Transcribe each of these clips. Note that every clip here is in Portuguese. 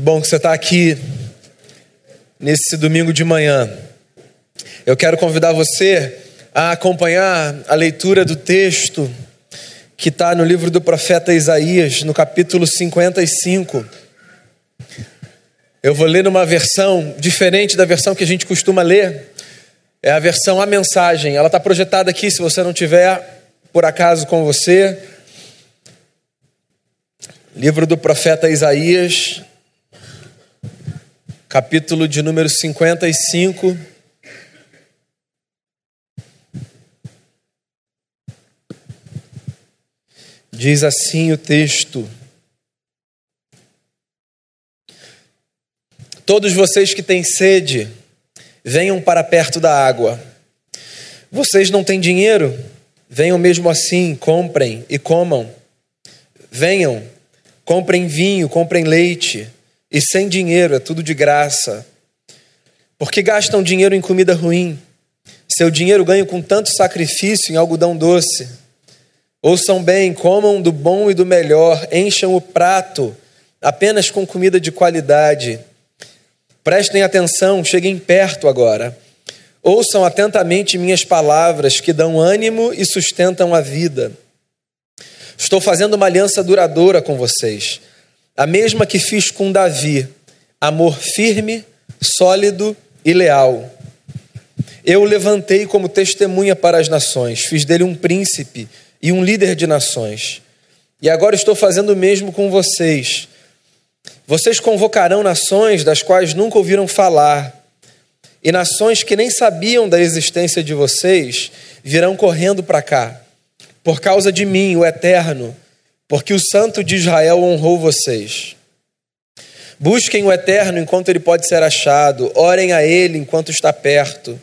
Que bom que você está aqui nesse domingo de manhã. Eu quero convidar você a acompanhar a leitura do texto que está no livro do profeta Isaías, no capítulo 55. Eu vou ler numa versão diferente da versão que a gente costuma ler. É a versão A Mensagem. Ela está projetada aqui, se você não tiver por acaso com você. Livro do profeta Isaías, capítulo de número 55. Diz assim o texto: Todos vocês que têm sede, venham para perto da água. Vocês não têm dinheiro? Venham mesmo assim, comprem e comam. Venham, comprem vinho, comprem leite e sem dinheiro, é tudo de graça. Porque gastam dinheiro em comida ruim? Seu dinheiro ganham com tanto sacrifício em algodão doce. Ouçam bem, comam do bom e do melhor, encham o prato apenas com comida de qualidade. Prestem atenção, cheguem perto agora. Ouçam atentamente minhas palavras que dão ânimo e sustentam a vida. Estou fazendo uma aliança duradoura com vocês a mesma que fiz com Davi, amor firme, sólido e leal. Eu o levantei como testemunha para as nações, fiz dele um príncipe e um líder de nações. E agora estou fazendo o mesmo com vocês. Vocês convocarão nações das quais nunca ouviram falar, e nações que nem sabiam da existência de vocês virão correndo para cá, por causa de mim, o Eterno porque o Santo de Israel honrou vocês. Busquem o Eterno enquanto ele pode ser achado, orem a ele enquanto está perto.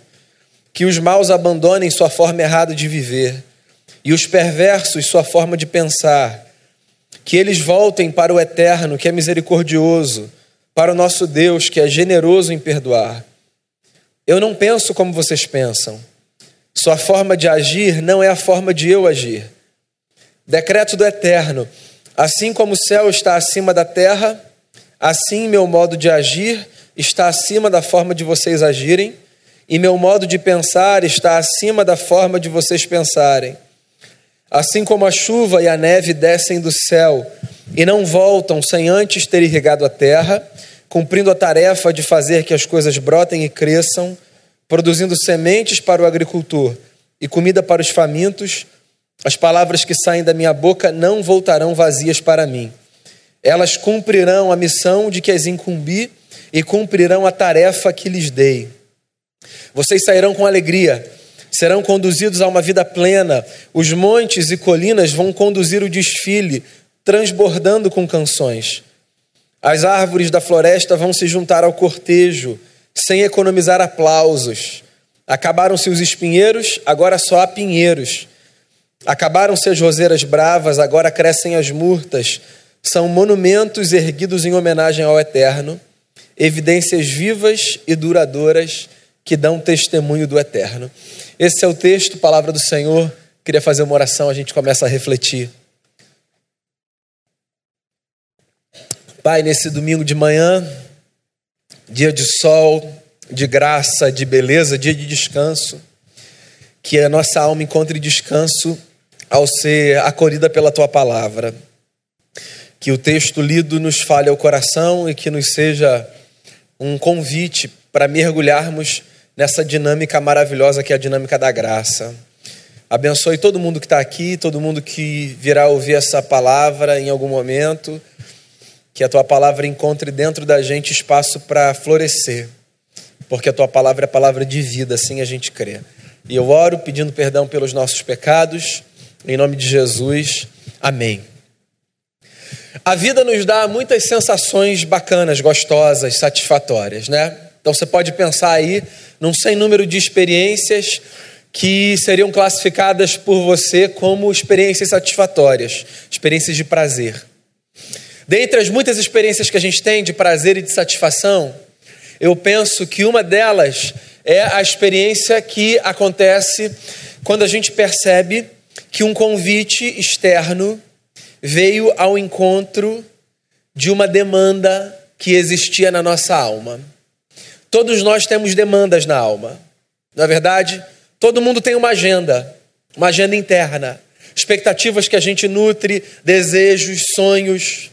Que os maus abandonem sua forma errada de viver e os perversos sua forma de pensar. Que eles voltem para o Eterno, que é misericordioso, para o nosso Deus, que é generoso em perdoar. Eu não penso como vocês pensam. Sua forma de agir não é a forma de eu agir. Decreto do Eterno: assim como o céu está acima da terra, assim meu modo de agir está acima da forma de vocês agirem, e meu modo de pensar está acima da forma de vocês pensarem. Assim como a chuva e a neve descem do céu e não voltam sem antes ter irrigado a terra, cumprindo a tarefa de fazer que as coisas brotem e cresçam, produzindo sementes para o agricultor e comida para os famintos, as palavras que saem da minha boca não voltarão vazias para mim. Elas cumprirão a missão de que as incumbi e cumprirão a tarefa que lhes dei. Vocês sairão com alegria, serão conduzidos a uma vida plena. Os montes e colinas vão conduzir o desfile, transbordando com canções. As árvores da floresta vão se juntar ao cortejo, sem economizar aplausos. Acabaram-se os espinheiros, agora só há pinheiros. Acabaram-se as roseiras bravas, agora crescem as murtas. São monumentos erguidos em homenagem ao Eterno, evidências vivas e duradouras que dão testemunho do Eterno. Esse é o texto, palavra do Senhor. Queria fazer uma oração, a gente começa a refletir. Pai, nesse domingo de manhã, dia de sol, de graça, de beleza, dia de descanso, que a nossa alma encontre descanso ao ser acolhida pela tua palavra. Que o texto lido nos fale ao coração e que nos seja um convite para mergulharmos nessa dinâmica maravilhosa que é a dinâmica da graça. Abençoe todo mundo que está aqui, todo mundo que virá ouvir essa palavra em algum momento. Que a tua palavra encontre dentro da gente espaço para florescer, porque a tua palavra é palavra de vida, assim a gente crê. E eu oro pedindo perdão pelos nossos pecados em nome de Jesus, amém. A vida nos dá muitas sensações bacanas, gostosas, satisfatórias, né? Então você pode pensar aí num sem número de experiências que seriam classificadas por você como experiências satisfatórias, experiências de prazer. Dentre as muitas experiências que a gente tem de prazer e de satisfação, eu penso que uma delas é a experiência que acontece quando a gente percebe que um convite externo veio ao encontro de uma demanda que existia na nossa alma. Todos nós temos demandas na alma, não é verdade? Todo mundo tem uma agenda, uma agenda interna, expectativas que a gente nutre, desejos, sonhos.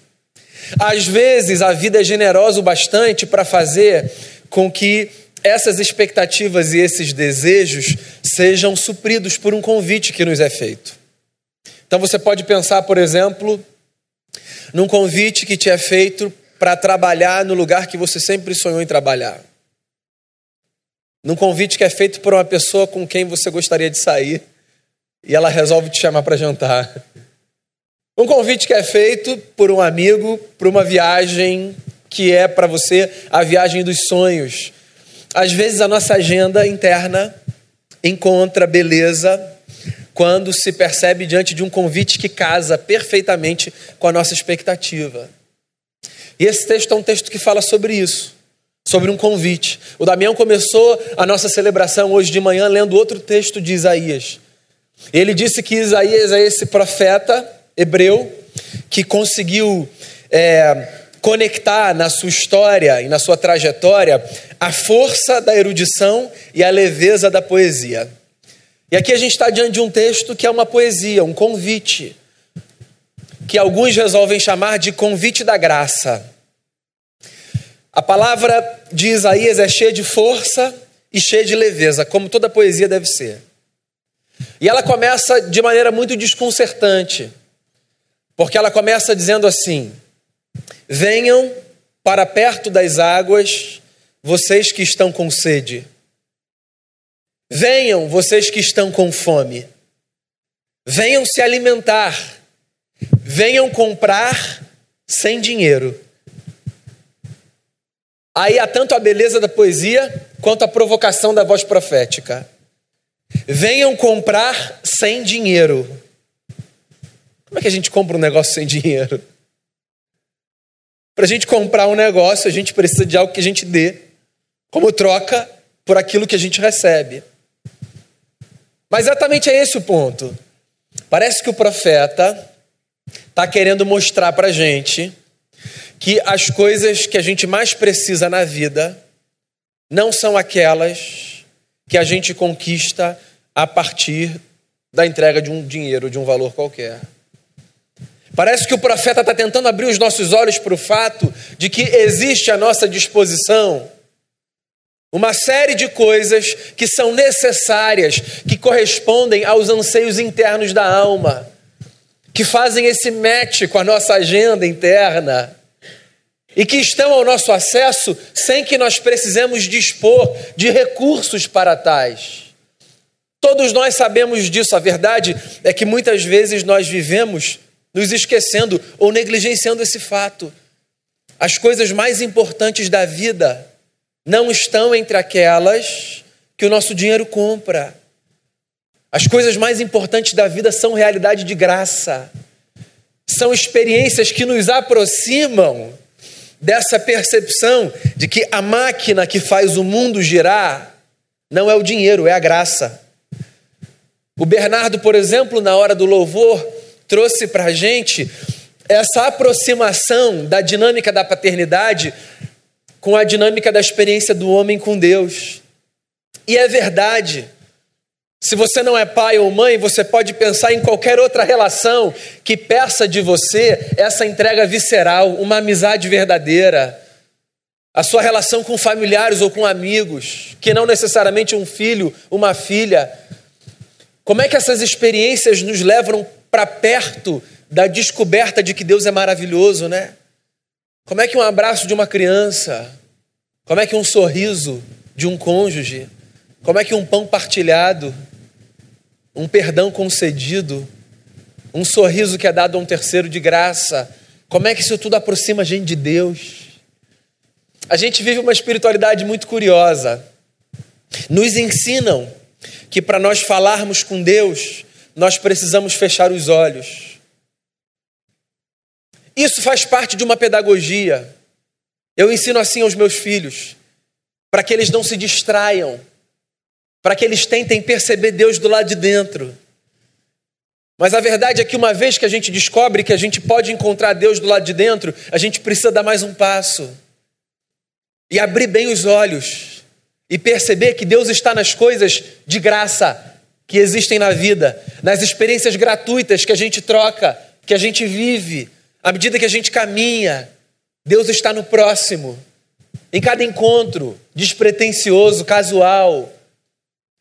Às vezes a vida é generosa o bastante para fazer com que essas expectativas e esses desejos sejam supridos por um convite que nos é feito. Então você pode pensar, por exemplo, num convite que te é feito para trabalhar no lugar que você sempre sonhou em trabalhar. Num convite que é feito por uma pessoa com quem você gostaria de sair e ela resolve te chamar para jantar. Um convite que é feito por um amigo para uma viagem que é para você a viagem dos sonhos. Às vezes a nossa agenda interna encontra beleza quando se percebe diante de um convite que casa perfeitamente com a nossa expectativa. E esse texto é um texto que fala sobre isso, sobre um convite. O Damião começou a nossa celebração hoje de manhã lendo outro texto de Isaías. Ele disse que Isaías é esse profeta hebreu que conseguiu é, conectar na sua história e na sua trajetória a força da erudição e a leveza da poesia. E aqui a gente está diante de um texto que é uma poesia, um convite, que alguns resolvem chamar de convite da graça. A palavra de Isaías é cheia de força e cheia de leveza, como toda poesia deve ser. E ela começa de maneira muito desconcertante, porque ela começa dizendo assim: Venham para perto das águas, vocês que estão com sede. Venham, vocês que estão com fome. Venham se alimentar. Venham comprar sem dinheiro. Aí há tanto a beleza da poesia quanto a provocação da voz profética. Venham comprar sem dinheiro. Como é que a gente compra um negócio sem dinheiro? Para a gente comprar um negócio, a gente precisa de algo que a gente dê, como troca por aquilo que a gente recebe. Mas exatamente é esse o ponto. Parece que o profeta está querendo mostrar para a gente que as coisas que a gente mais precisa na vida não são aquelas que a gente conquista a partir da entrega de um dinheiro, de um valor qualquer. Parece que o profeta está tentando abrir os nossos olhos para o fato de que existe à nossa disposição uma série de coisas que são necessárias, que correspondem aos anseios internos da alma, que fazem esse match com a nossa agenda interna e que estão ao nosso acesso sem que nós precisemos dispor de recursos para tais. Todos nós sabemos disso, a verdade é que muitas vezes nós vivemos nos esquecendo ou negligenciando esse fato. As coisas mais importantes da vida não estão entre aquelas que o nosso dinheiro compra. As coisas mais importantes da vida são realidade de graça, são experiências que nos aproximam dessa percepção de que a máquina que faz o mundo girar não é o dinheiro, é a graça. O Bernardo, por exemplo, na hora do louvor, trouxe para a gente essa aproximação da dinâmica da paternidade com a dinâmica da experiência do homem com Deus. E é verdade. Se você não é pai ou mãe, você pode pensar em qualquer outra relação que peça de você essa entrega visceral, uma amizade verdadeira. A sua relação com familiares ou com amigos, que não necessariamente um filho, uma filha. Como é que essas experiências nos levam para perto da descoberta de que Deus é maravilhoso, né? Como é que um abraço de uma criança, como é que um sorriso de um cônjuge, como é que um pão partilhado, um perdão concedido, um sorriso que é dado a um terceiro de graça, como é que isso tudo aproxima a gente de Deus? A gente vive uma espiritualidade muito curiosa. Nos ensinam que para nós falarmos com Deus, nós precisamos fechar os olhos isso faz parte de uma pedagogia. Eu ensino assim aos meus filhos, para que eles não se distraiam, para que eles tentem perceber Deus do lado de dentro. Mas a verdade é que uma vez que a gente descobre que a gente pode encontrar Deus do lado de dentro, a gente precisa dar mais um passo. e abrir bem os olhos e perceber que Deus está nas coisas de graça que existem na vida, nas experiências gratuitas que a gente troca, que a gente vive, à medida que a gente caminha. Deus está no próximo, em cada encontro, despretensioso, casual.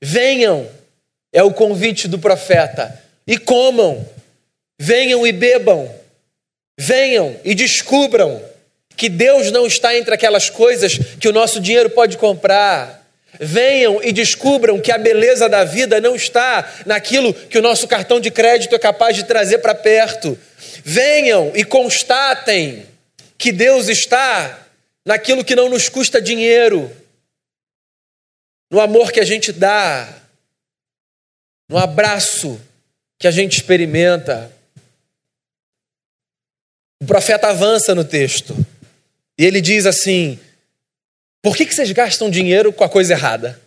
Venham, é o convite do profeta, e comam, venham e bebam, venham e descubram que Deus não está entre aquelas coisas que o nosso dinheiro pode comprar. Venham e descubram que a beleza da vida não está naquilo que o nosso cartão de crédito é capaz de trazer para perto. Venham e constatem que Deus está naquilo que não nos custa dinheiro, no amor que a gente dá, no abraço que a gente experimenta. O profeta avança no texto e ele diz assim: por que, que vocês gastam dinheiro com a coisa errada?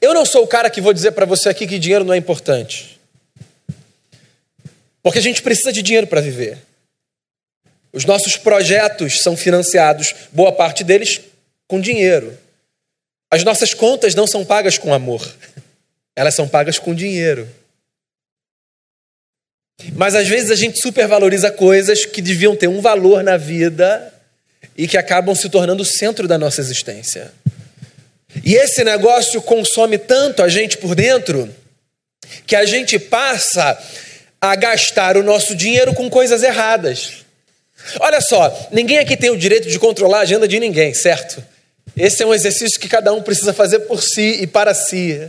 Eu não sou o cara que vou dizer para você aqui que dinheiro não é importante. Porque a gente precisa de dinheiro para viver. Os nossos projetos são financiados, boa parte deles, com dinheiro. As nossas contas não são pagas com amor, elas são pagas com dinheiro. Mas às vezes a gente supervaloriza coisas que deviam ter um valor na vida e que acabam se tornando o centro da nossa existência. E esse negócio consome tanto a gente por dentro que a gente passa a gastar o nosso dinheiro com coisas erradas. Olha só, ninguém aqui tem o direito de controlar a agenda de ninguém, certo? Esse é um exercício que cada um precisa fazer por si e para si.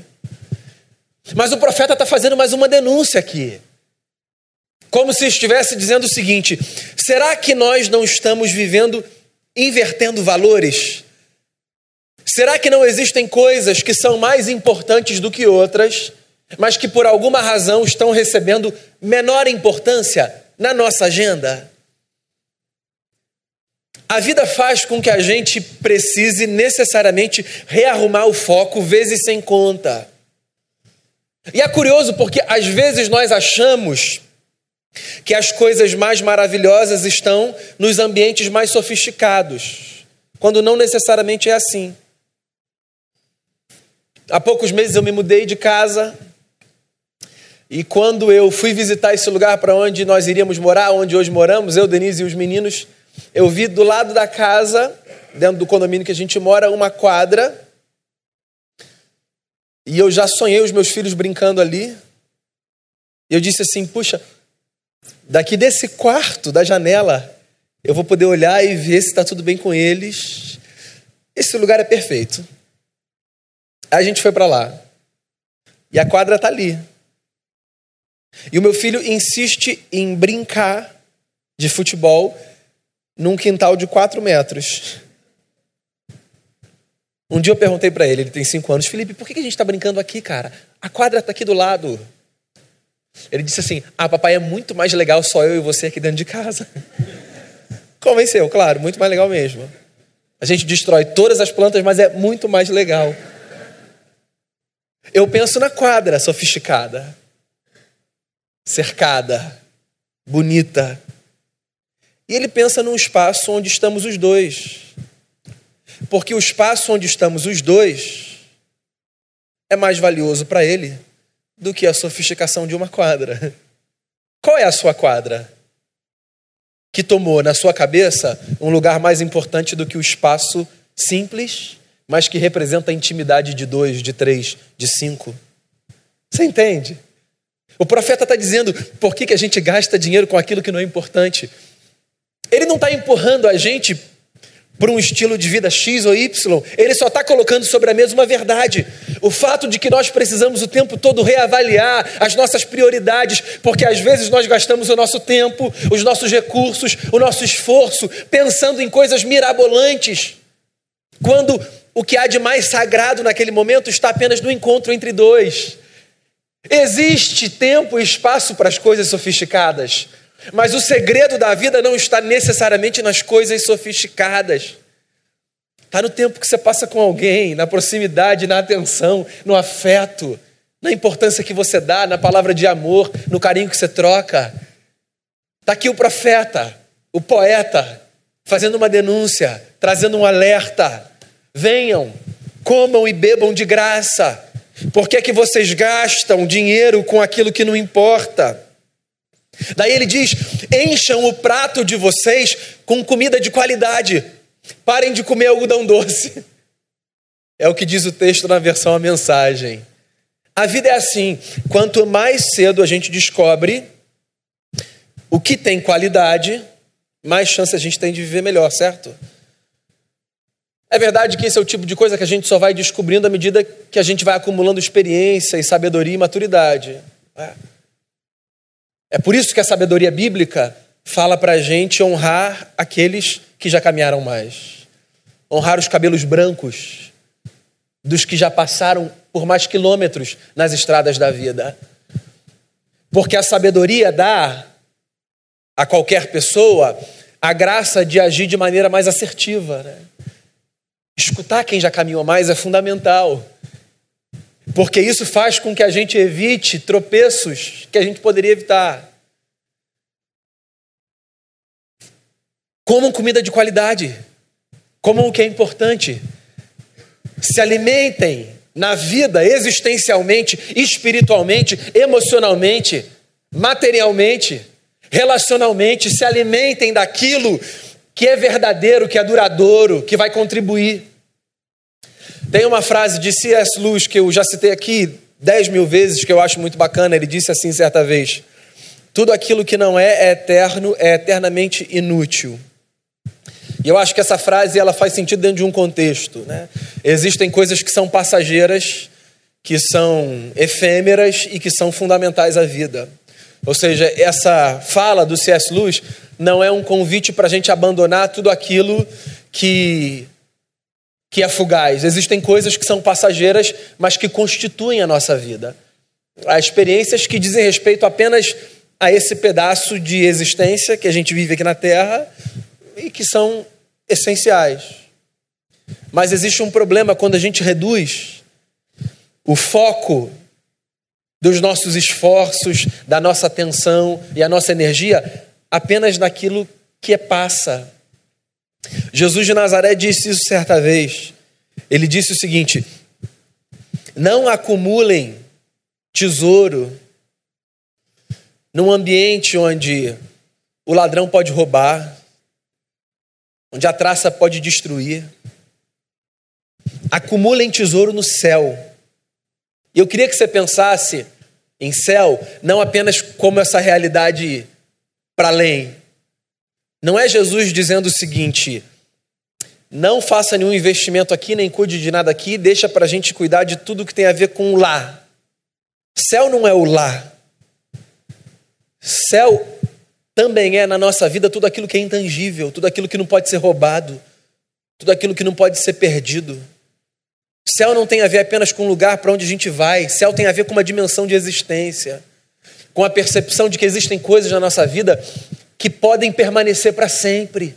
Mas o profeta está fazendo mais uma denúncia aqui. Como se estivesse dizendo o seguinte: será que nós não estamos vivendo invertendo valores? Será que não existem coisas que são mais importantes do que outras, mas que por alguma razão estão recebendo menor importância na nossa agenda? A vida faz com que a gente precise necessariamente rearrumar o foco vezes sem conta. E é curioso porque às vezes nós achamos que as coisas mais maravilhosas estão nos ambientes mais sofisticados, quando não necessariamente é assim. Há poucos meses eu me mudei de casa e quando eu fui visitar esse lugar para onde nós iríamos morar, onde hoje moramos, eu, Denise e os meninos, eu vi do lado da casa, dentro do condomínio que a gente mora, uma quadra. E eu já sonhei os meus filhos brincando ali. E eu disse assim: puxa, Daqui desse quarto, da janela, eu vou poder olhar e ver se está tudo bem com eles. Esse lugar é perfeito. A gente foi para lá. E a quadra está ali. E o meu filho insiste em brincar de futebol num quintal de quatro metros. Um dia eu perguntei para ele, ele tem cinco anos, Felipe, por que a gente está brincando aqui, cara? A quadra está aqui do lado. Ele disse assim: Ah, papai, é muito mais legal só eu e você aqui dentro de casa. Convenceu, claro, muito mais legal mesmo. A gente destrói todas as plantas, mas é muito mais legal. Eu penso na quadra sofisticada, cercada, bonita. E ele pensa num espaço onde estamos os dois. Porque o espaço onde estamos os dois é mais valioso para ele do que a sofisticação de uma quadra. Qual é a sua quadra? Que tomou na sua cabeça um lugar mais importante do que o espaço simples, mas que representa a intimidade de dois, de três, de cinco. Você entende? O profeta está dizendo por que, que a gente gasta dinheiro com aquilo que não é importante. Ele não está empurrando a gente por um estilo de vida X ou Y, ele só está colocando sobre a mesa uma verdade. O fato de que nós precisamos o tempo todo reavaliar as nossas prioridades, porque às vezes nós gastamos o nosso tempo, os nossos recursos, o nosso esforço, pensando em coisas mirabolantes, quando o que há de mais sagrado naquele momento está apenas no encontro entre dois. Existe tempo e espaço para as coisas sofisticadas. Mas o segredo da vida não está necessariamente nas coisas sofisticadas. Está no tempo que você passa com alguém, na proximidade, na atenção, no afeto, na importância que você dá, na palavra de amor, no carinho que você troca. Está aqui o profeta, o poeta, fazendo uma denúncia, trazendo um alerta. Venham, comam e bebam de graça. Por que, é que vocês gastam dinheiro com aquilo que não importa? Daí ele diz: encham o prato de vocês com comida de qualidade. Parem de comer algodão doce. É o que diz o texto na versão a mensagem. A vida é assim: quanto mais cedo a gente descobre o que tem qualidade, mais chance a gente tem de viver melhor, certo? É verdade que esse é o tipo de coisa que a gente só vai descobrindo à medida que a gente vai acumulando experiência e sabedoria e maturidade. É, é por isso que a sabedoria bíblica fala para a gente honrar aqueles que já caminharam mais, honrar os cabelos brancos dos que já passaram por mais quilômetros nas estradas da vida. Porque a sabedoria dá a qualquer pessoa a graça de agir de maneira mais assertiva. Né? Escutar quem já caminhou mais é fundamental, porque isso faz com que a gente evite tropeços que a gente poderia evitar. Comam comida de qualidade, comam o que é importante, se alimentem na vida existencialmente, espiritualmente, emocionalmente, materialmente, relacionalmente, se alimentem daquilo que é verdadeiro, que é duradouro, que vai contribuir. Tem uma frase de C.S. Lewis que eu já citei aqui dez mil vezes, que eu acho muito bacana. Ele disse assim certa vez: Tudo aquilo que não é, é eterno é eternamente inútil. E eu acho que essa frase ela faz sentido dentro de um contexto. Né? Existem coisas que são passageiras, que são efêmeras e que são fundamentais à vida. Ou seja, essa fala do C.S. Lewis não é um convite para a gente abandonar tudo aquilo que, que é fugaz. Existem coisas que são passageiras, mas que constituem a nossa vida. Há experiências que dizem respeito apenas a esse pedaço de existência que a gente vive aqui na Terra e que são essenciais. Mas existe um problema quando a gente reduz o foco dos nossos esforços, da nossa atenção e a nossa energia apenas naquilo que é passa. Jesus de Nazaré disse isso certa vez. Ele disse o seguinte: Não acumulem tesouro num ambiente onde o ladrão pode roubar, onde a traça pode destruir. Acumulem tesouro no céu. E eu queria que você pensasse em céu não apenas como essa realidade para além. Não é Jesus dizendo o seguinte: não faça nenhum investimento aqui, nem cuide de nada aqui, deixa para a gente cuidar de tudo que tem a ver com o lá. Céu não é o lá. Céu também é na nossa vida tudo aquilo que é intangível, tudo aquilo que não pode ser roubado, tudo aquilo que não pode ser perdido. Céu não tem a ver apenas com o lugar para onde a gente vai, céu tem a ver com uma dimensão de existência com a percepção de que existem coisas na nossa vida que podem permanecer para sempre,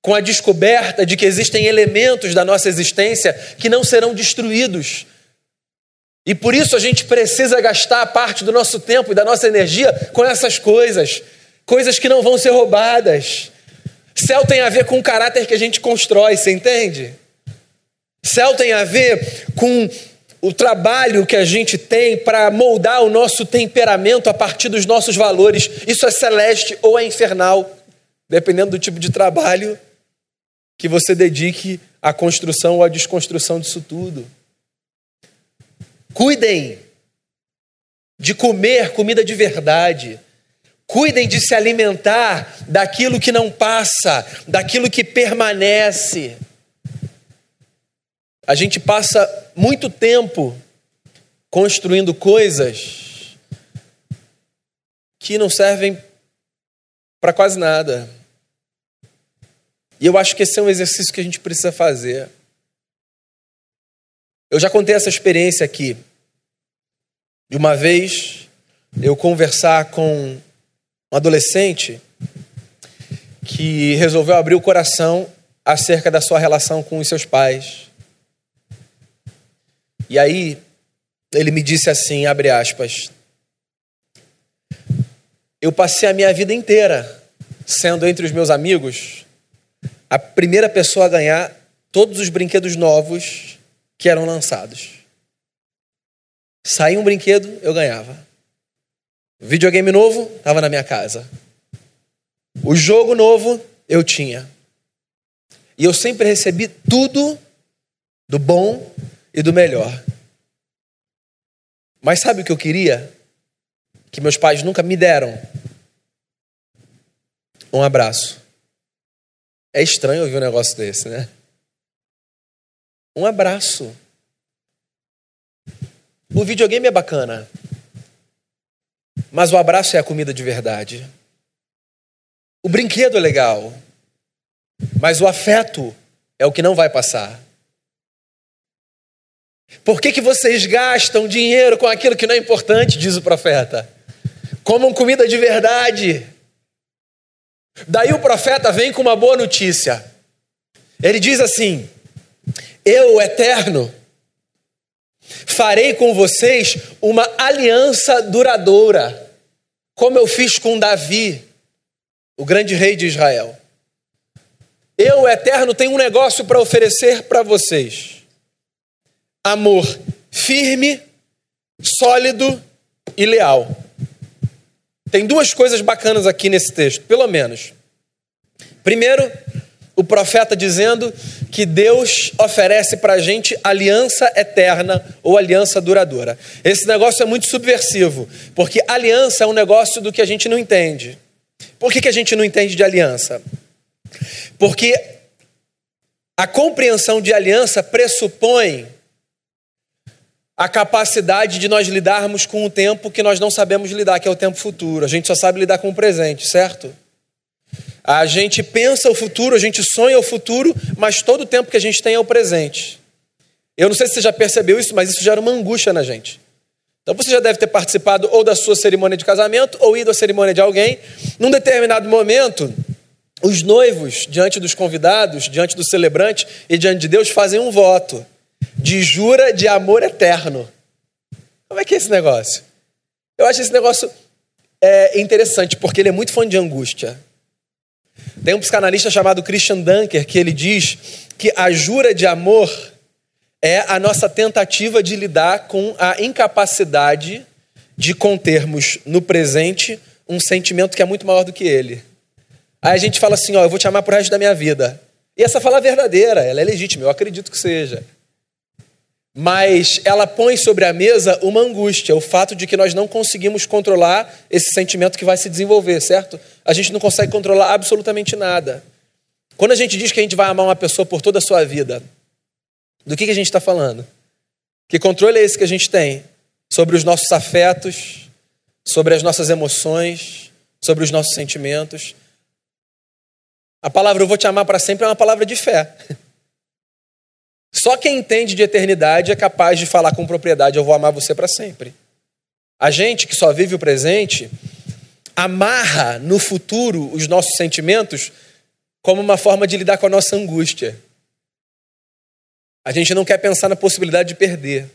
com a descoberta de que existem elementos da nossa existência que não serão destruídos. E por isso a gente precisa gastar parte do nosso tempo e da nossa energia com essas coisas, coisas que não vão ser roubadas. Céu tem a ver com o caráter que a gente constrói, você entende? Céu tem a ver com o trabalho que a gente tem para moldar o nosso temperamento a partir dos nossos valores. Isso é celeste ou é infernal, dependendo do tipo de trabalho que você dedique à construção ou à desconstrução disso tudo. Cuidem de comer comida de verdade. Cuidem de se alimentar daquilo que não passa, daquilo que permanece. A gente passa muito tempo construindo coisas que não servem para quase nada. E eu acho que esse é um exercício que a gente precisa fazer. Eu já contei essa experiência aqui. De uma vez eu conversar com um adolescente que resolveu abrir o coração acerca da sua relação com os seus pais. E aí ele me disse assim, abre aspas, eu passei a minha vida inteira sendo entre os meus amigos a primeira pessoa a ganhar todos os brinquedos novos que eram lançados. Saía um brinquedo, eu ganhava. Videogame novo, estava na minha casa. O jogo novo, eu tinha. E eu sempre recebi tudo do bom e do melhor. Mas sabe o que eu queria? Que meus pais nunca me deram? Um abraço. É estranho ouvir um negócio desse, né? Um abraço. O videogame é bacana, mas o abraço é a comida de verdade. O brinquedo é legal, mas o afeto é o que não vai passar. Por que, que vocês gastam dinheiro com aquilo que não é importante, diz o profeta? Comam comida de verdade. Daí o profeta vem com uma boa notícia. Ele diz assim: Eu, eterno, farei com vocês uma aliança duradoura, como eu fiz com Davi, o grande rei de Israel. Eu, o eterno, tenho um negócio para oferecer para vocês amor firme, sólido e leal. Tem duas coisas bacanas aqui nesse texto, pelo menos. Primeiro, o profeta dizendo que Deus oferece para a gente aliança eterna ou aliança duradoura. Esse negócio é muito subversivo, porque aliança é um negócio do que a gente não entende. Por que, que a gente não entende de aliança? Porque a compreensão de aliança pressupõe a capacidade de nós lidarmos com o tempo que nós não sabemos lidar, que é o tempo futuro. A gente só sabe lidar com o presente, certo? A gente pensa o futuro, a gente sonha o futuro, mas todo o tempo que a gente tem é o presente. Eu não sei se você já percebeu isso, mas isso gera uma angústia na gente. Então você já deve ter participado ou da sua cerimônia de casamento ou ido à cerimônia de alguém. Num determinado momento, os noivos, diante dos convidados, diante do celebrante e diante de Deus, fazem um voto de jura de amor eterno. Como é que é esse negócio? Eu acho esse negócio é, interessante, porque ele é muito fã de angústia. Tem um psicanalista chamado Christian Dunker que ele diz que a jura de amor é a nossa tentativa de lidar com a incapacidade de contermos no presente um sentimento que é muito maior do que ele. Aí a gente fala assim, ó, eu vou te amar pro resto da minha vida. E essa fala é verdadeira, ela é legítima, eu acredito que seja mas ela põe sobre a mesa uma angústia, o fato de que nós não conseguimos controlar esse sentimento que vai se desenvolver, certo? A gente não consegue controlar absolutamente nada. Quando a gente diz que a gente vai amar uma pessoa por toda a sua vida, do que, que a gente está falando? Que controle é esse que a gente tem sobre os nossos afetos, sobre as nossas emoções, sobre os nossos sentimentos? A palavra eu vou te amar para sempre é uma palavra de fé. Só quem entende de eternidade é capaz de falar com propriedade: eu vou amar você para sempre. A gente que só vive o presente amarra no futuro os nossos sentimentos como uma forma de lidar com a nossa angústia. A gente não quer pensar na possibilidade de perder,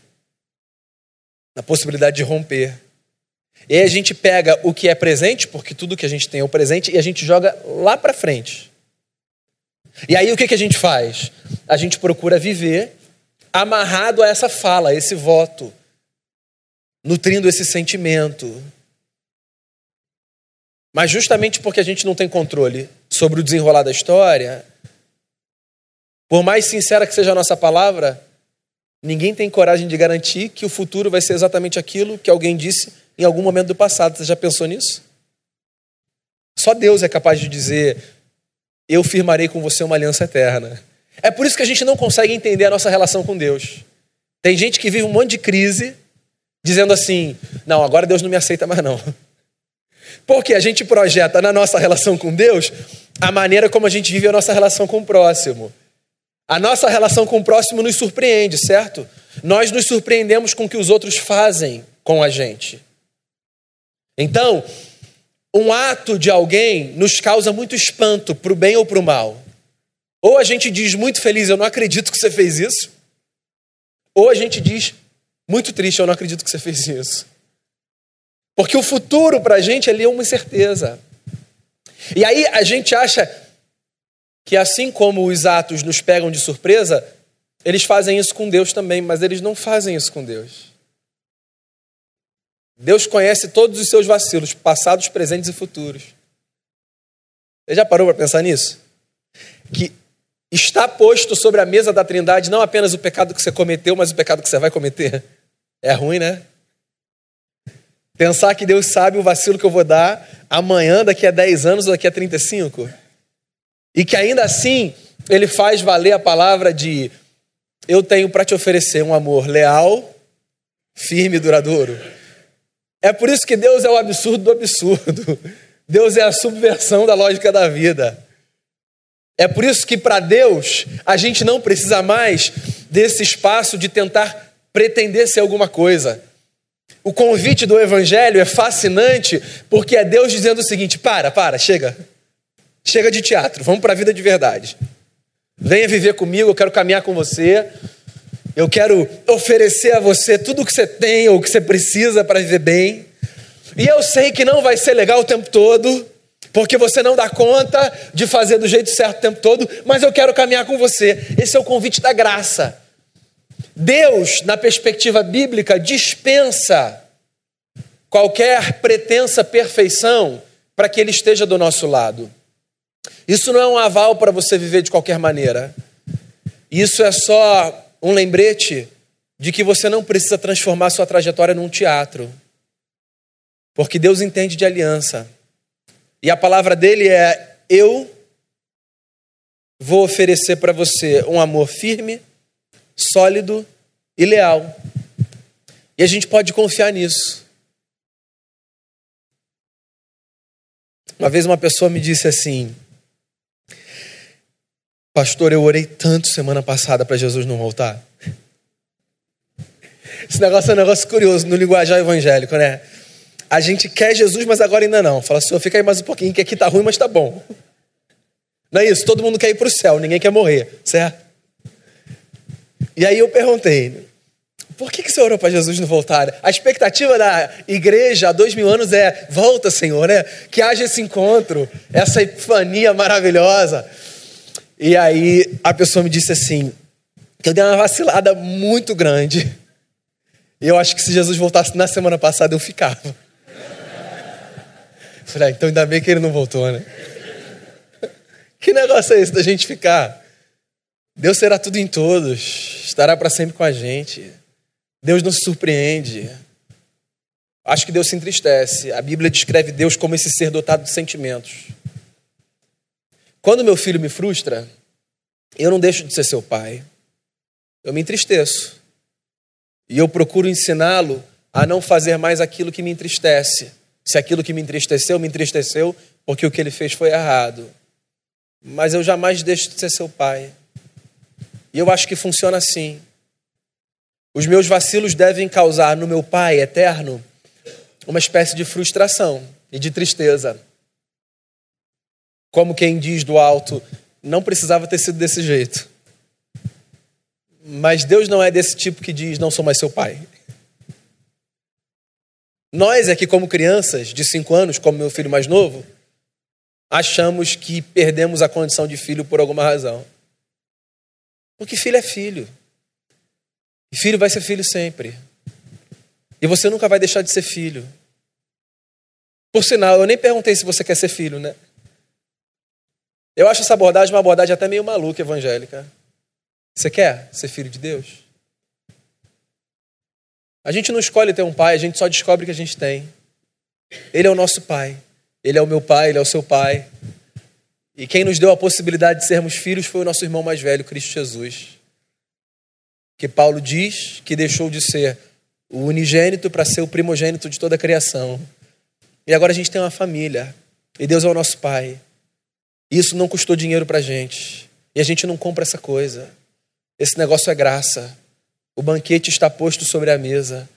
na possibilidade de romper. E aí a gente pega o que é presente, porque tudo que a gente tem é o presente, e a gente joga lá para frente. E aí o que, que a gente faz? A gente procura viver amarrado a essa fala, a esse voto, nutrindo esse sentimento. Mas justamente porque a gente não tem controle sobre o desenrolar da história, por mais sincera que seja a nossa palavra, ninguém tem coragem de garantir que o futuro vai ser exatamente aquilo que alguém disse em algum momento do passado. Você já pensou nisso? Só Deus é capaz de dizer: eu firmarei com você uma aliança eterna. É por isso que a gente não consegue entender a nossa relação com Deus. Tem gente que vive um monte de crise, dizendo assim: não, agora Deus não me aceita mais, não. Porque a gente projeta na nossa relação com Deus a maneira como a gente vive a nossa relação com o próximo. A nossa relação com o próximo nos surpreende, certo? Nós nos surpreendemos com o que os outros fazem com a gente. Então, um ato de alguém nos causa muito espanto, para o bem ou para o mal. Ou a gente diz muito feliz, eu não acredito que você fez isso. Ou a gente diz muito triste, eu não acredito que você fez isso. Porque o futuro para a gente é uma incerteza. E aí a gente acha que assim como os atos nos pegam de surpresa, eles fazem isso com Deus também, mas eles não fazem isso com Deus. Deus conhece todos os seus vacilos, passados, presentes e futuros. Você já parou para pensar nisso? Que está posto sobre a mesa da Trindade não apenas o pecado que você cometeu, mas o pecado que você vai cometer. É ruim, né? Pensar que Deus sabe o vacilo que eu vou dar amanhã, daqui a 10 anos ou daqui a 35. E que ainda assim ele faz valer a palavra de eu tenho para te oferecer um amor leal, firme e duradouro. É por isso que Deus é o absurdo do absurdo. Deus é a subversão da lógica da vida. É por isso que para Deus a gente não precisa mais desse espaço de tentar pretender ser alguma coisa. O convite do Evangelho é fascinante porque é Deus dizendo o seguinte: para, para, chega. Chega de teatro, vamos para a vida de verdade. Venha viver comigo, eu quero caminhar com você. Eu quero oferecer a você tudo o que você tem ou o que você precisa para viver bem. E eu sei que não vai ser legal o tempo todo, porque você não dá conta de fazer do jeito certo o tempo todo, mas eu quero caminhar com você. Esse é o convite da graça. Deus, na perspectiva bíblica, dispensa qualquer pretensa perfeição para que Ele esteja do nosso lado. Isso não é um aval para você viver de qualquer maneira. Isso é só um lembrete de que você não precisa transformar sua trajetória num teatro. Porque Deus entende de aliança. E a palavra dele é: Eu vou oferecer para você um amor firme, sólido e leal. E a gente pode confiar nisso. Uma vez uma pessoa me disse assim: Pastor, eu orei tanto semana passada para Jesus não voltar. Esse negócio é um negócio curioso no linguajar evangélico, né? A gente quer Jesus, mas agora ainda não. Fala, Senhor, fica aí mais um pouquinho, que aqui tá ruim, mas tá bom. Não é isso? Todo mundo quer ir para o céu, ninguém quer morrer, certo? E aí eu perguntei, por que, que você orou para Jesus não voltar? A expectativa da igreja há dois mil anos é: volta, Senhor, né? Que haja esse encontro, essa epifania maravilhosa. E aí a pessoa me disse assim: que eu dei uma vacilada muito grande. E eu acho que se Jesus voltasse na semana passada, eu ficava. Falei, ah, então ainda bem que ele não voltou, né? Que negócio é esse da gente ficar? Deus será tudo em todos, estará para sempre com a gente. Deus não se surpreende. Acho que Deus se entristece. A Bíblia descreve Deus como esse ser dotado de sentimentos. Quando meu filho me frustra, eu não deixo de ser seu pai. Eu me entristeço. E eu procuro ensiná-lo a não fazer mais aquilo que me entristece. Se aquilo que me entristeceu, me entristeceu porque o que ele fez foi errado. Mas eu jamais deixo de ser seu pai. E eu acho que funciona assim. Os meus vacilos devem causar no meu pai eterno uma espécie de frustração e de tristeza. Como quem diz do alto, não precisava ter sido desse jeito. Mas Deus não é desse tipo que diz, não sou mais seu pai. Nós é que, como crianças de cinco anos, como meu filho mais novo, achamos que perdemos a condição de filho por alguma razão. Porque filho é filho. E filho vai ser filho sempre. E você nunca vai deixar de ser filho. Por sinal, eu nem perguntei se você quer ser filho, né? Eu acho essa abordagem uma abordagem até meio maluca evangélica. Você quer ser filho de Deus? A gente não escolhe ter um pai, a gente só descobre que a gente tem. Ele é o nosso pai. Ele é o meu pai, ele é o seu pai. E quem nos deu a possibilidade de sermos filhos foi o nosso irmão mais velho, Cristo Jesus. Que Paulo diz que deixou de ser o unigênito para ser o primogênito de toda a criação. E agora a gente tem uma família. E Deus é o nosso pai. Isso não custou dinheiro para gente. E a gente não compra essa coisa. Esse negócio é graça. O banquete está posto sobre a mesa.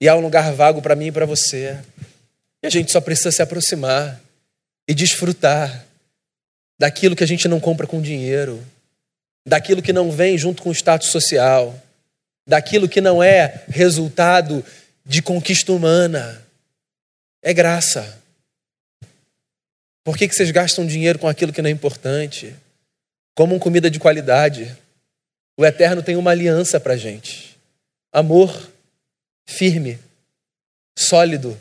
E há um lugar vago para mim e para você. E a gente só precisa se aproximar e desfrutar daquilo que a gente não compra com dinheiro, daquilo que não vem junto com o status social, daquilo que não é resultado de conquista humana. É graça. Por que, que vocês gastam dinheiro com aquilo que não é importante? comam comida de qualidade. O Eterno tem uma aliança para gente: amor firme, sólido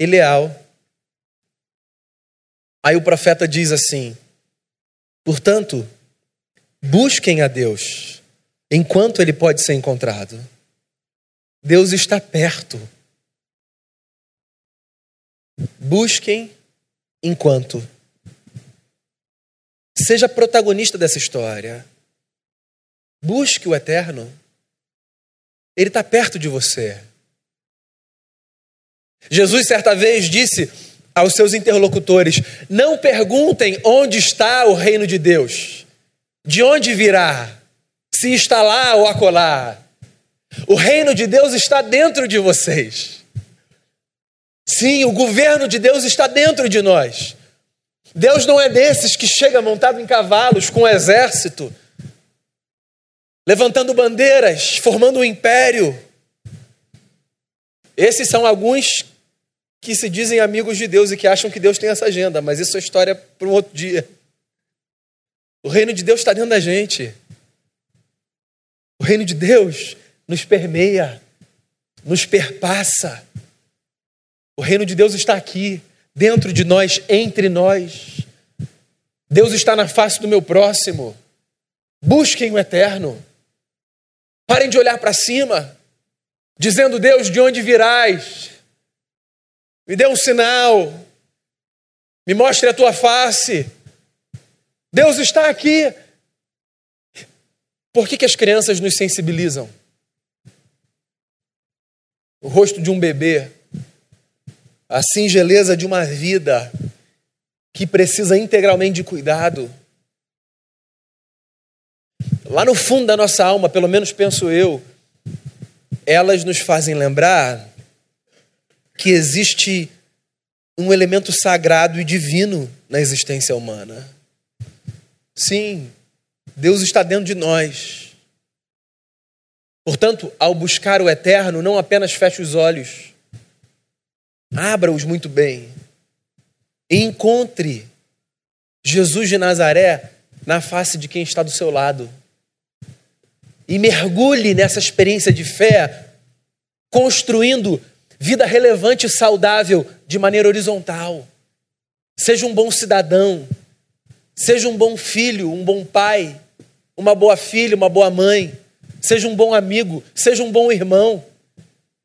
e leal. Aí o profeta diz assim: portanto, busquem a Deus enquanto ele pode ser encontrado. Deus está perto. Busquem enquanto. Seja protagonista dessa história. Busque o eterno. Ele está perto de você. Jesus, certa vez, disse aos seus interlocutores: Não perguntem onde está o reino de Deus, de onde virá, se está lá ou acolá. O reino de Deus está dentro de vocês. Sim, o governo de Deus está dentro de nós. Deus não é desses que chega montado em cavalos com um exército, levantando bandeiras, formando um império. Esses são alguns que se dizem amigos de Deus e que acham que Deus tem essa agenda, mas isso é história para um outro dia. O reino de Deus está dentro da gente. O reino de Deus nos permeia, nos perpassa. O reino de Deus está aqui, dentro de nós, entre nós. Deus está na face do meu próximo. Busquem o eterno. Parem de olhar para cima, dizendo: Deus, de onde virás? Me dê um sinal, me mostre a tua face. Deus está aqui. Por que, que as crianças nos sensibilizam? O rosto de um bebê, a singeleza de uma vida que precisa integralmente de cuidado. Lá no fundo da nossa alma, pelo menos penso eu, elas nos fazem lembrar que existe um elemento sagrado e divino na existência humana. Sim, Deus está dentro de nós. Portanto, ao buscar o eterno, não apenas feche os olhos, abra-os muito bem encontre Jesus de Nazaré na face de quem está do seu lado. E mergulhe nessa experiência de fé, construindo vida relevante e saudável de maneira horizontal. Seja um bom cidadão, seja um bom filho, um bom pai, uma boa filha, uma boa mãe, seja um bom amigo, seja um bom irmão,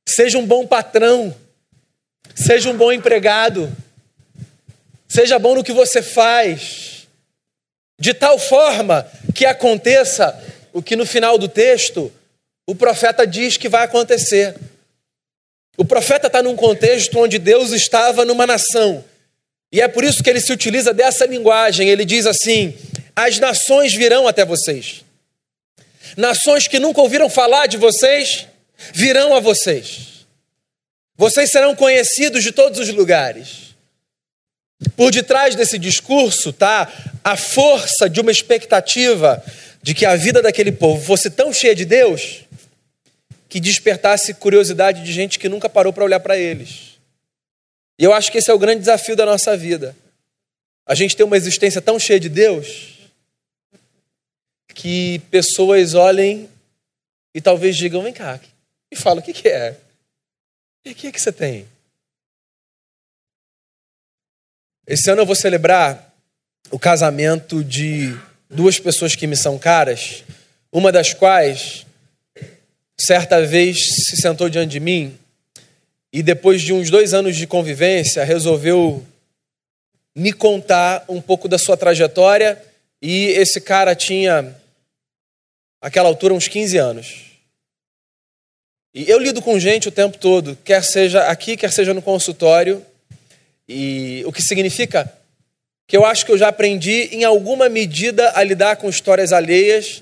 seja um bom patrão, seja um bom empregado, seja bom no que você faz, de tal forma que aconteça o que no final do texto o profeta diz que vai acontecer. O profeta está num contexto onde Deus estava numa nação. E é por isso que ele se utiliza dessa linguagem. Ele diz assim: As nações virão até vocês. Nações que nunca ouviram falar de vocês virão a vocês. Vocês serão conhecidos de todos os lugares. Por detrás desse discurso tá a força de uma expectativa de que a vida daquele povo fosse tão cheia de Deus que despertasse curiosidade de gente que nunca parou para olhar para eles. E eu acho que esse é o grande desafio da nossa vida. A gente tem uma existência tão cheia de Deus que pessoas olhem e talvez digam: vem cá, e fala o que, que é? O que é que você tem? Esse ano eu vou celebrar o casamento de duas pessoas que me são caras, uma das quais certa vez se sentou diante de mim e depois de uns dois anos de convivência resolveu me contar um pouco da sua trajetória e esse cara tinha aquela altura uns 15 anos. E eu lido com gente o tempo todo, quer seja aqui, quer seja no consultório, e o que significa que eu acho que eu já aprendi em alguma medida a lidar com histórias alheias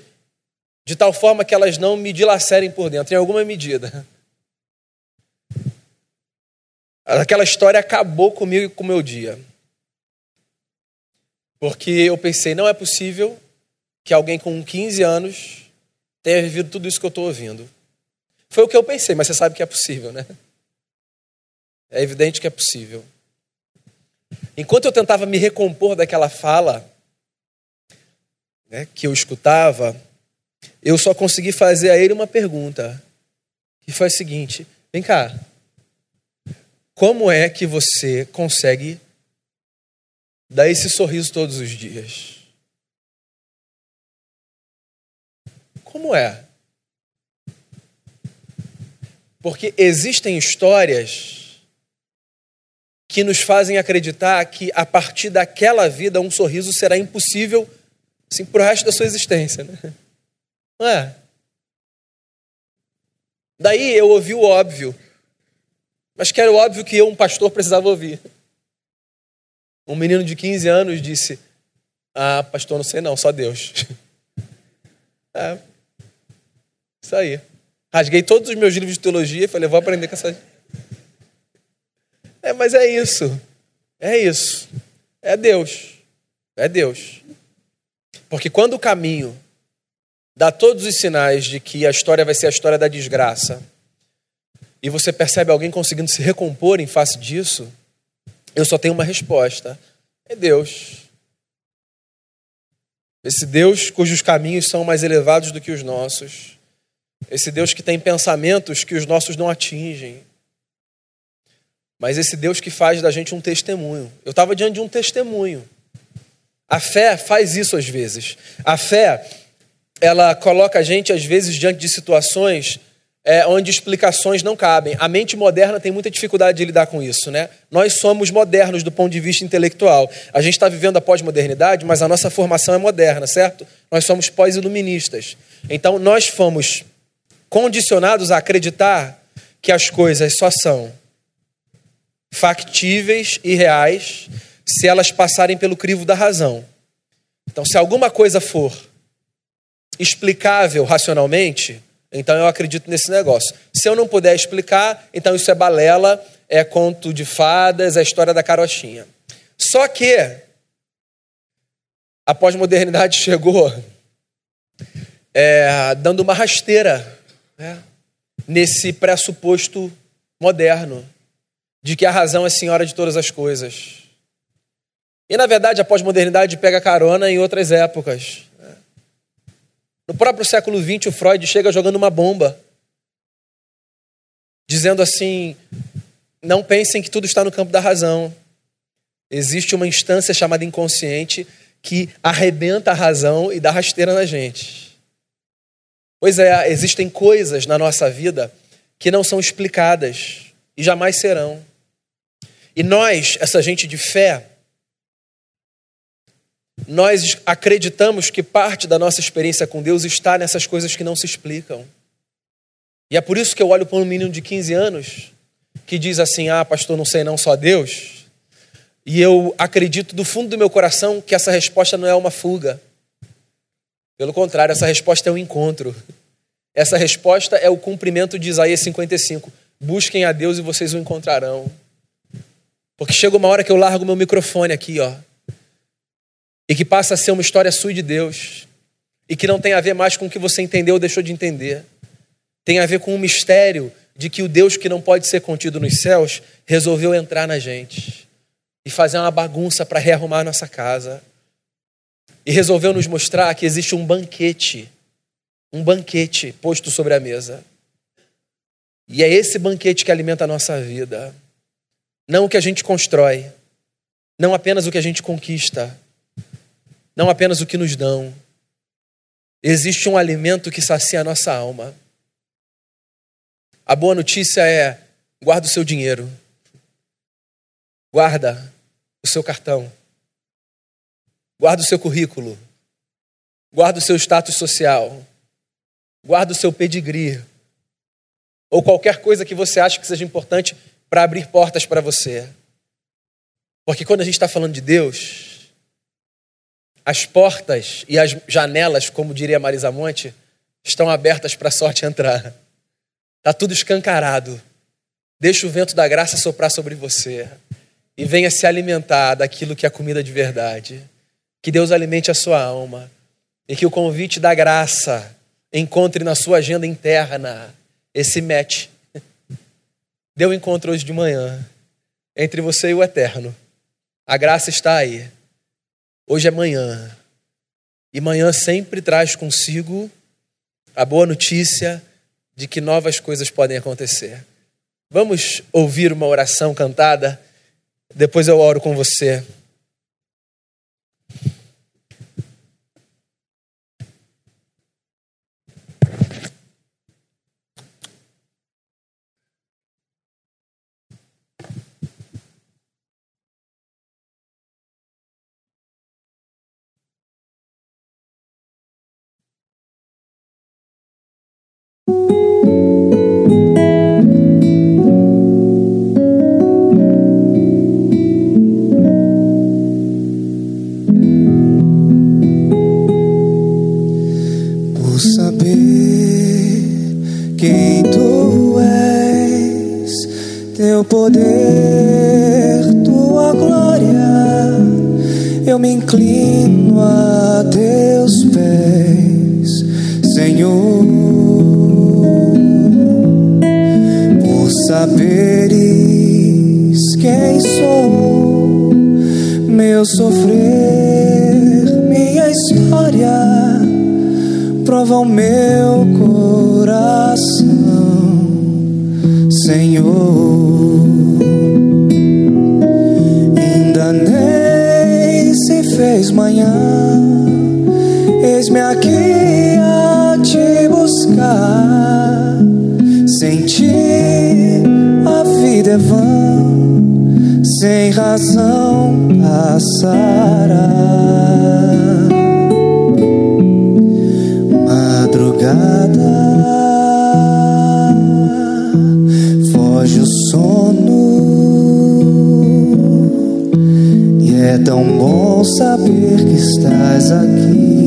de tal forma que elas não me dilacerem por dentro, em alguma medida. Aquela história acabou comigo e com o meu dia. Porque eu pensei, não é possível que alguém com 15 anos tenha vivido tudo isso que eu estou ouvindo. Foi o que eu pensei, mas você sabe que é possível, né? É evidente que é possível. Enquanto eu tentava me recompor daquela fala, né, que eu escutava, eu só consegui fazer a ele uma pergunta, que foi a seguinte: vem cá, como é que você consegue dar esse sorriso todos os dias? Como é? Porque existem histórias que nos fazem acreditar que a partir daquela vida um sorriso será impossível assim, para o resto da sua existência. Né? Não é? Daí eu ouvi o óbvio, mas que era o óbvio que eu, um pastor, precisava ouvir. Um menino de 15 anos disse: Ah, pastor, não sei não, só Deus. É, isso aí. Rasguei todos os meus livros de teologia e falei, vou aprender com essa. É, mas é isso. É isso. É Deus. É Deus. Porque quando o caminho dá todos os sinais de que a história vai ser a história da desgraça, e você percebe alguém conseguindo se recompor em face disso, eu só tenho uma resposta: é Deus. Esse Deus cujos caminhos são mais elevados do que os nossos esse Deus que tem pensamentos que os nossos não atingem. Mas esse Deus que faz da gente um testemunho. Eu estava diante de um testemunho. A fé faz isso às vezes. A fé, ela coloca a gente às vezes diante de situações é, onde explicações não cabem. A mente moderna tem muita dificuldade de lidar com isso, né? Nós somos modernos do ponto de vista intelectual. A gente está vivendo a pós-modernidade, mas a nossa formação é moderna, certo? Nós somos pós-iluministas. Então, nós fomos condicionados a acreditar que as coisas só são factíveis e reais se elas passarem pelo crivo da razão. Então, se alguma coisa for explicável racionalmente, então eu acredito nesse negócio. Se eu não puder explicar, então isso é balela, é conto de fadas, é história da carochinha. Só que a pós-modernidade chegou é, dando uma rasteira né, nesse pressuposto moderno de que a razão é senhora de todas as coisas. E, na verdade, a pós-modernidade pega carona em outras épocas. Né. No próprio século XX, o Freud chega jogando uma bomba, dizendo assim: não pensem que tudo está no campo da razão. Existe uma instância chamada inconsciente que arrebenta a razão e dá rasteira na gente. Pois é, existem coisas na nossa vida que não são explicadas e jamais serão. E nós, essa gente de fé, nós acreditamos que parte da nossa experiência com Deus está nessas coisas que não se explicam. E é por isso que eu olho para um menino de 15 anos que diz assim: Ah, pastor, não sei não, só Deus. E eu acredito do fundo do meu coração que essa resposta não é uma fuga. Pelo contrário, essa resposta é um encontro. Essa resposta é o cumprimento de Isaías 55. Busquem a Deus e vocês o encontrarão. Porque chega uma hora que eu largo meu microfone aqui, ó. E que passa a ser uma história sua de Deus. E que não tem a ver mais com o que você entendeu ou deixou de entender. Tem a ver com o mistério de que o Deus que não pode ser contido nos céus resolveu entrar na gente e fazer uma bagunça para rearrumar nossa casa e resolveu nos mostrar que existe um banquete, um banquete posto sobre a mesa. E é esse banquete que alimenta a nossa vida. Não o que a gente constrói, não apenas o que a gente conquista, não apenas o que nos dão. Existe um alimento que sacia a nossa alma. A boa notícia é: guarda o seu dinheiro, guarda o seu cartão, Guarda o seu currículo. Guarda o seu status social. Guarda o seu pedigree. Ou qualquer coisa que você acha que seja importante para abrir portas para você. Porque quando a gente está falando de Deus, as portas e as janelas, como diria Marisa Monte, estão abertas para a sorte entrar. Está tudo escancarado. Deixa o vento da graça soprar sobre você e venha se alimentar daquilo que é comida de verdade. Que Deus alimente a sua alma e que o convite da graça encontre na sua agenda interna esse match. Deu encontro hoje de manhã entre você e o eterno. A graça está aí. Hoje é manhã. E manhã sempre traz consigo a boa notícia de que novas coisas podem acontecer. Vamos ouvir uma oração cantada? Depois eu oro com você. sentia te buscar, sem ti a vida é vã, sem razão passará. Madrugada foge o sono, e é tão bom saber que estás aqui.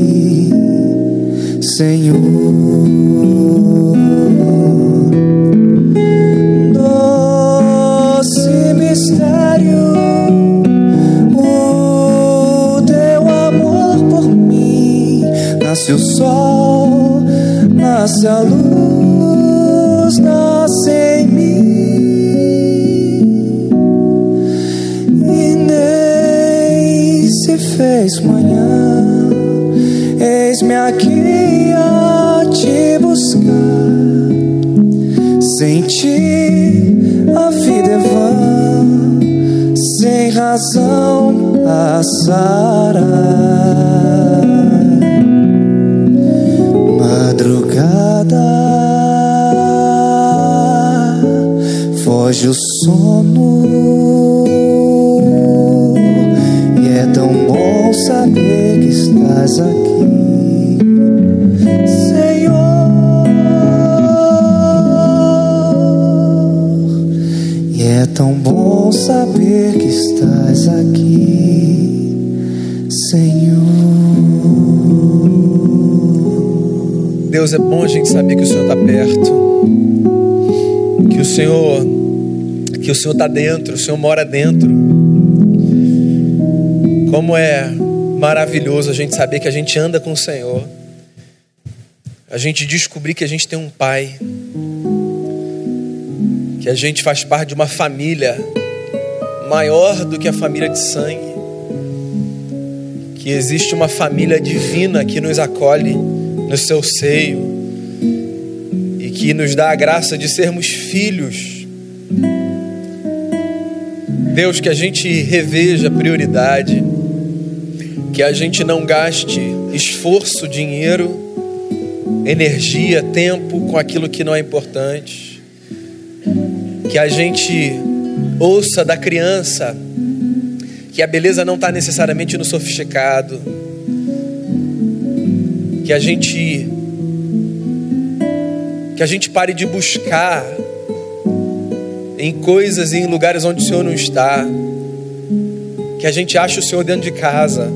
Senhor. Doce mistério, o teu amor por mim. Nasce o sol, nasce a luz. Sem ti a vida é vã, sem razão passará. Madrugada foge o sono e é tão bom saber que estás aqui. Deus, é bom a gente saber que o Senhor está perto, que o Senhor, que o Senhor está dentro, o Senhor mora dentro. Como é maravilhoso a gente saber que a gente anda com o Senhor, a gente descobrir que a gente tem um Pai, que a gente faz parte de uma família maior do que a família de sangue, que existe uma família divina que nos acolhe no seu seio e que nos dá a graça de sermos filhos. Deus, que a gente reveja a prioridade, que a gente não gaste esforço, dinheiro, energia, tempo com aquilo que não é importante, que a gente ouça da criança que a beleza não está necessariamente no sofisticado que a gente que a gente pare de buscar em coisas e em lugares onde o Senhor não está. Que a gente ache o Senhor dentro de casa.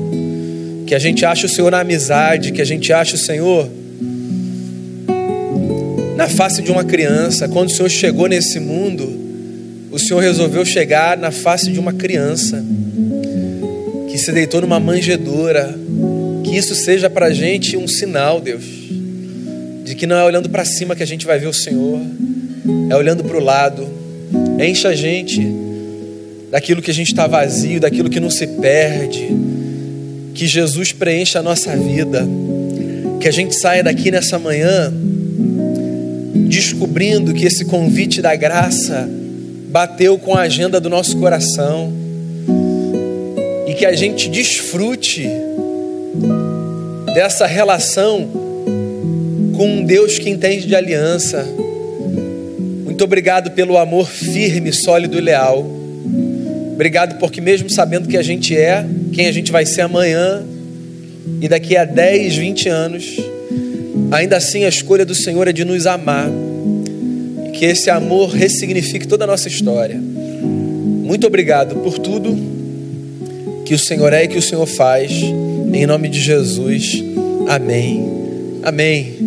Que a gente ache o Senhor na amizade, que a gente ache o Senhor na face de uma criança. Quando o Senhor chegou nesse mundo, o Senhor resolveu chegar na face de uma criança que se deitou numa manjedoura que isso seja para a gente um sinal, Deus, de que não é olhando para cima que a gente vai ver o Senhor, é olhando para o lado. Enche a gente daquilo que a gente está vazio, daquilo que não se perde. que Jesus preencha a nossa vida, que a gente saia daqui nessa manhã descobrindo que esse convite da graça bateu com a agenda do nosso coração e que a gente desfrute dessa relação com um Deus que entende de aliança. Muito obrigado pelo amor firme, sólido e leal. Obrigado porque, mesmo sabendo que a gente é, quem a gente vai ser amanhã e daqui a 10, 20 anos, ainda assim a escolha do Senhor é de nos amar. E que esse amor ressignifique toda a nossa história. Muito obrigado por tudo que o Senhor é e que o Senhor faz. Em nome de Jesus. Amém. Amém.